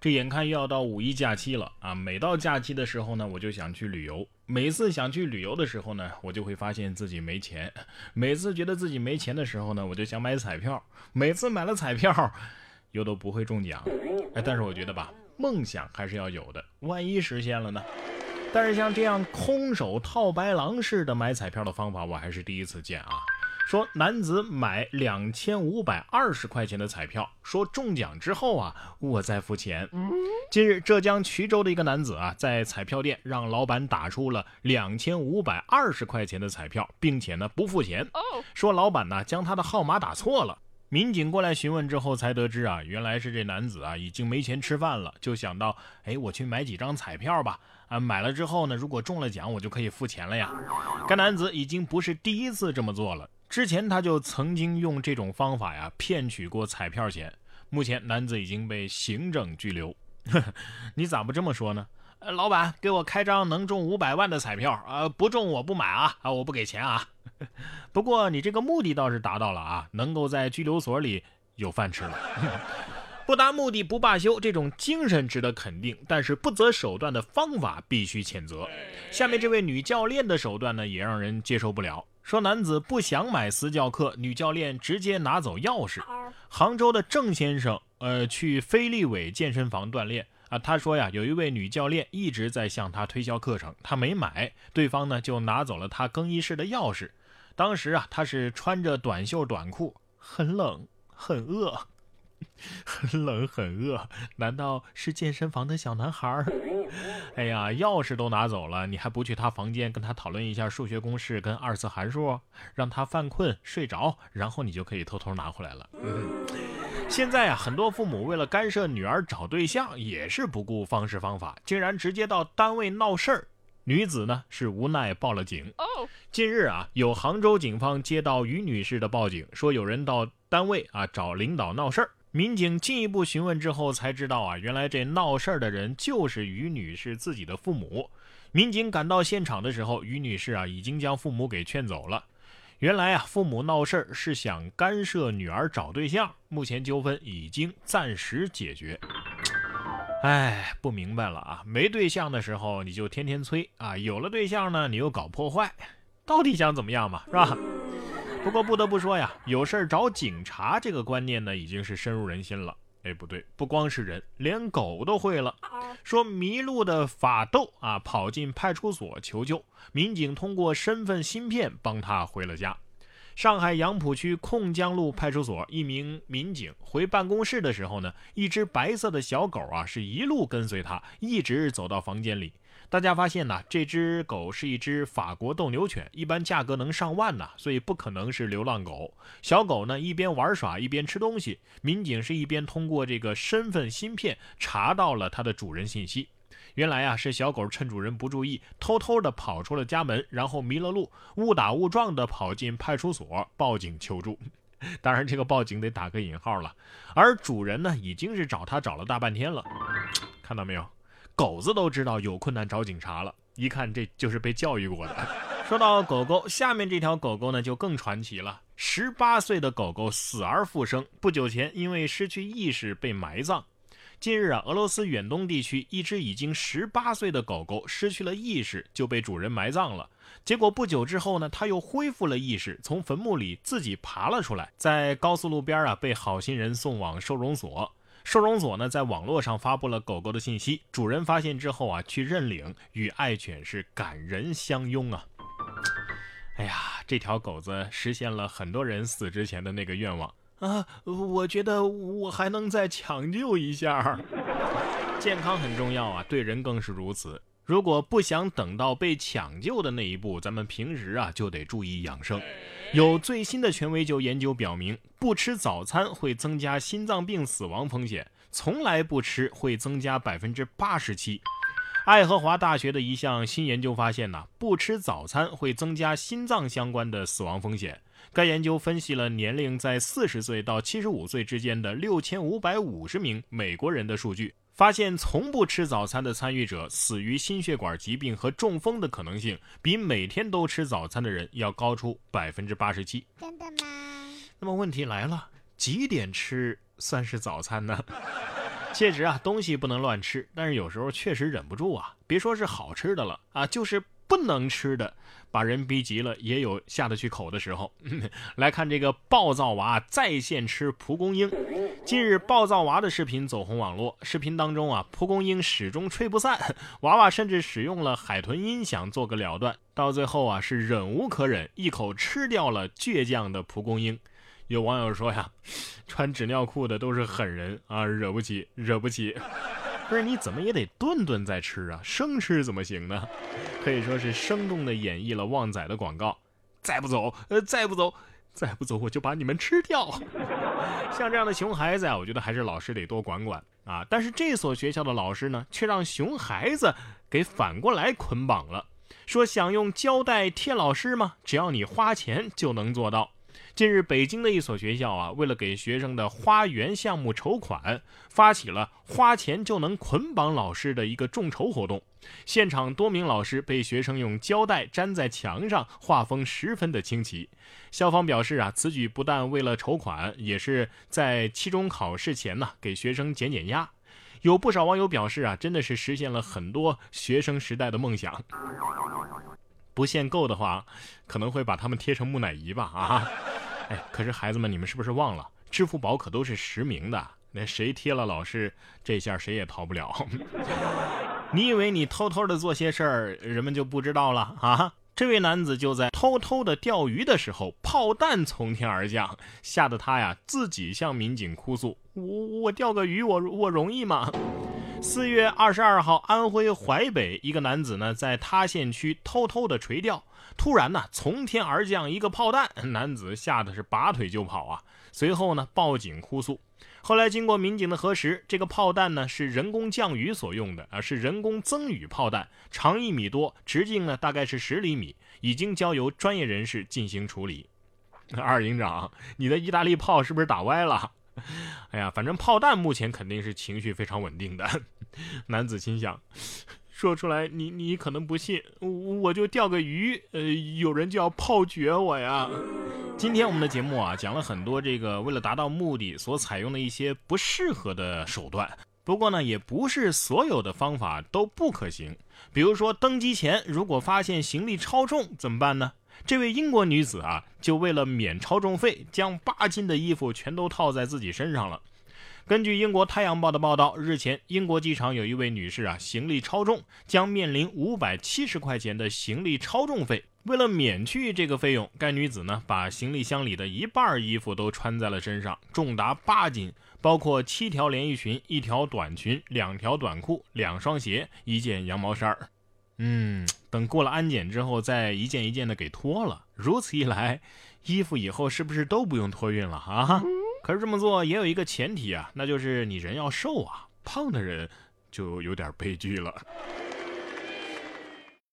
这眼看又要到五一假期了啊！每到假期的时候呢，我就想去旅游。每次想去旅游的时候呢，我就会发现自己没钱。每次觉得自己没钱的时候呢，我就想买彩票。每次买了彩票，又都不会中奖。哎，但是我觉得吧，梦想还是要有的，万一实现了呢？但是像这样空手套白狼式的买彩票的方法，我还是第一次见啊。说男子买两千五百二十块钱的彩票，说中奖之后啊，我再付钱。近日，浙江衢州的一个男子啊，在彩票店让老板打出了两千五百二十块钱的彩票，并且呢不付钱。说老板呢将他的号码打错了。民警过来询问之后，才得知啊，原来是这男子啊已经没钱吃饭了，就想到，哎，我去买几张彩票吧。啊，买了之后呢，如果中了奖，我就可以付钱了呀。该男子已经不是第一次这么做了。之前他就曾经用这种方法呀骗取过彩票钱，目前男子已经被行政拘留。你咋不这么说呢？老板给我开张能中五百万的彩票啊，不中我不买啊啊，我不给钱啊。不过你这个目的倒是达到了啊，能够在拘留所里有饭吃了。不达目的不罢休，这种精神值得肯定，但是不择手段的方法必须谴责。下面这位女教练的手段呢，也让人接受不了。说男子不想买私教课，女教练直接拿走钥匙。杭州的郑先生，呃，去飞利伟健身房锻炼啊。他说呀，有一位女教练一直在向他推销课程，他没买，对方呢就拿走了他更衣室的钥匙。当时啊，他是穿着短袖短裤，很冷，很饿。很冷很饿，难道是健身房的小男孩？哎呀，钥匙都拿走了，你还不去他房间跟他讨论一下数学公式跟二次函数，让他犯困睡着，然后你就可以偷偷拿回来了。现在啊，很多父母为了干涉女儿找对象，也是不顾方式方法，竟然直接到单位闹事儿。女子呢是无奈报了警。近日啊，有杭州警方接到于女士的报警，说有人到单位啊找领导闹事儿。民警进一步询问之后，才知道啊，原来这闹事儿的人就是于女士自己的父母。民警赶到现场的时候，于女士啊已经将父母给劝走了。原来啊，父母闹事儿是想干涉女儿找对象，目前纠纷已经暂时解决。哎，不明白了啊，没对象的时候你就天天催啊，有了对象呢你又搞破坏，到底想怎么样嘛，是吧？不过不得不说呀，有事儿找警察这个观念呢，已经是深入人心了。哎，不对，不光是人，连狗都会了。说迷路的法斗啊，跑进派出所求救，民警通过身份芯片帮他回了家。上海杨浦区控江路派出所一名民警回办公室的时候呢，一只白色的小狗啊，是一路跟随他，一直走到房间里。大家发现呢，这只狗是一只法国斗牛犬，一般价格能上万呢，所以不可能是流浪狗。小狗呢一边玩耍一边吃东西，民警是一边通过这个身份芯片查到了它的主人信息。原来啊是小狗趁主人不注意，偷偷的跑出了家门，然后迷了路，误打误撞的跑进派出所报警求助。当然这个报警得打个引号了，而主人呢已经是找他找了大半天了，看到没有？狗子都知道有困难找警察了，一看这就是被教育过的。说到狗狗，下面这条狗狗呢就更传奇了。十八岁的狗狗死而复生，不久前因为失去意识被埋葬。近日啊，俄罗斯远东地区一只已经十八岁的狗狗失去了意识，就被主人埋葬了。结果不久之后呢，它又恢复了意识，从坟墓里自己爬了出来，在高速路边啊被好心人送往收容所。收容所呢，在网络上发布了狗狗的信息，主人发现之后啊，去认领，与爱犬是感人相拥啊。哎呀，这条狗子实现了很多人死之前的那个愿望啊！我觉得我还能再抢救一下。健康很重要啊，对人更是如此。如果不想等到被抢救的那一步，咱们平时啊就得注意养生。有最新的权威就研究表明，不吃早餐会增加心脏病死亡风险，从来不吃会增加百分之八十七。爱荷华大学的一项新研究发现呢，不吃早餐会增加心脏相关的死亡风险。该研究分析了年龄在四十岁到七十五岁之间的六千五百五十名美国人的数据。发现从不吃早餐的参与者死于心血管疾病和中风的可能性，比每天都吃早餐的人要高出百分之八十七。真的吗？那么问题来了，几点吃算是早餐呢？确实啊，东西不能乱吃，但是有时候确实忍不住啊。别说是好吃的了啊，就是不能吃的，把人逼急了，也有下得去口的时候。来看这个暴躁娃在线吃蒲公英。近日，暴躁娃的视频走红网络。视频当中啊，蒲公英始终吹不散，娃娃甚至使用了海豚音响做个了断。到最后啊，是忍无可忍，一口吃掉了倔强的蒲公英。有网友说呀，穿纸尿裤的都是狠人啊，惹不起，惹不起。不是你怎么也得顿顿再吃啊，生吃怎么行呢？可以说是生动的演绎了旺仔的广告。再不走，呃，再不走，再不走，我就把你们吃掉。像这样的熊孩子啊，我觉得还是老师得多管管啊。但是这所学校的老师呢，却让熊孩子给反过来捆绑了，说想用胶带贴老师吗？只要你花钱就能做到。近日，北京的一所学校啊，为了给学生的花园项目筹款，发起了花钱就能捆绑老师的一个众筹活动。现场多名老师被学生用胶带粘在墙上，画风十分的清奇。校方表示啊，此举不但为了筹款，也是在期中考试前呢给学生减减压。有不少网友表示啊，真的是实现了很多学生时代的梦想。不限购的话，可能会把他们贴成木乃伊吧啊。哎，可是孩子们，你们是不是忘了，支付宝可都是实名的？那谁贴了老师，这下谁也逃不了。你以为你偷偷的做些事儿，人们就不知道了啊？这位男子就在偷偷的钓鱼的时候，炮弹从天而降，吓得他呀自己向民警哭诉：“我我钓个鱼，我我容易吗？”四月二十二号，安徽淮北一个男子呢在塌陷区偷偷的垂钓。突然呢，从天而降一个炮弹，男子吓得是拔腿就跑啊！随后呢，报警哭诉。后来经过民警的核实，这个炮弹呢是人工降雨所用的啊，是人工增雨炮弹，长一米多，直径呢大概是十厘米，已经交由专业人士进行处理。二营长，你的意大利炮是不是打歪了？哎呀，反正炮弹目前肯定是情绪非常稳定的。男子心想。说出来，你你可能不信，我我就钓个鱼，呃，有人就要炮决我呀。今天我们的节目啊，讲了很多这个为了达到目的所采用的一些不适合的手段。不过呢，也不是所有的方法都不可行。比如说，登机前如果发现行李超重怎么办呢？这位英国女子啊，就为了免超重费，将八斤的衣服全都套在自己身上了。根据英国《太阳报》的报道，日前英国机场有一位女士啊，行李超重，将面临五百七十块钱的行李超重费。为了免去这个费用，该女子呢，把行李箱里的一半衣服都穿在了身上，重达八斤，包括七条连衣裙、一条短裙、两条短裤、两双鞋、一件羊毛衫儿。嗯，等过了安检之后，再一件一件的给脱了。如此一来，衣服以后是不是都不用托运了啊？可是这么做也有一个前提啊，那就是你人要瘦啊，胖的人就有点悲剧了。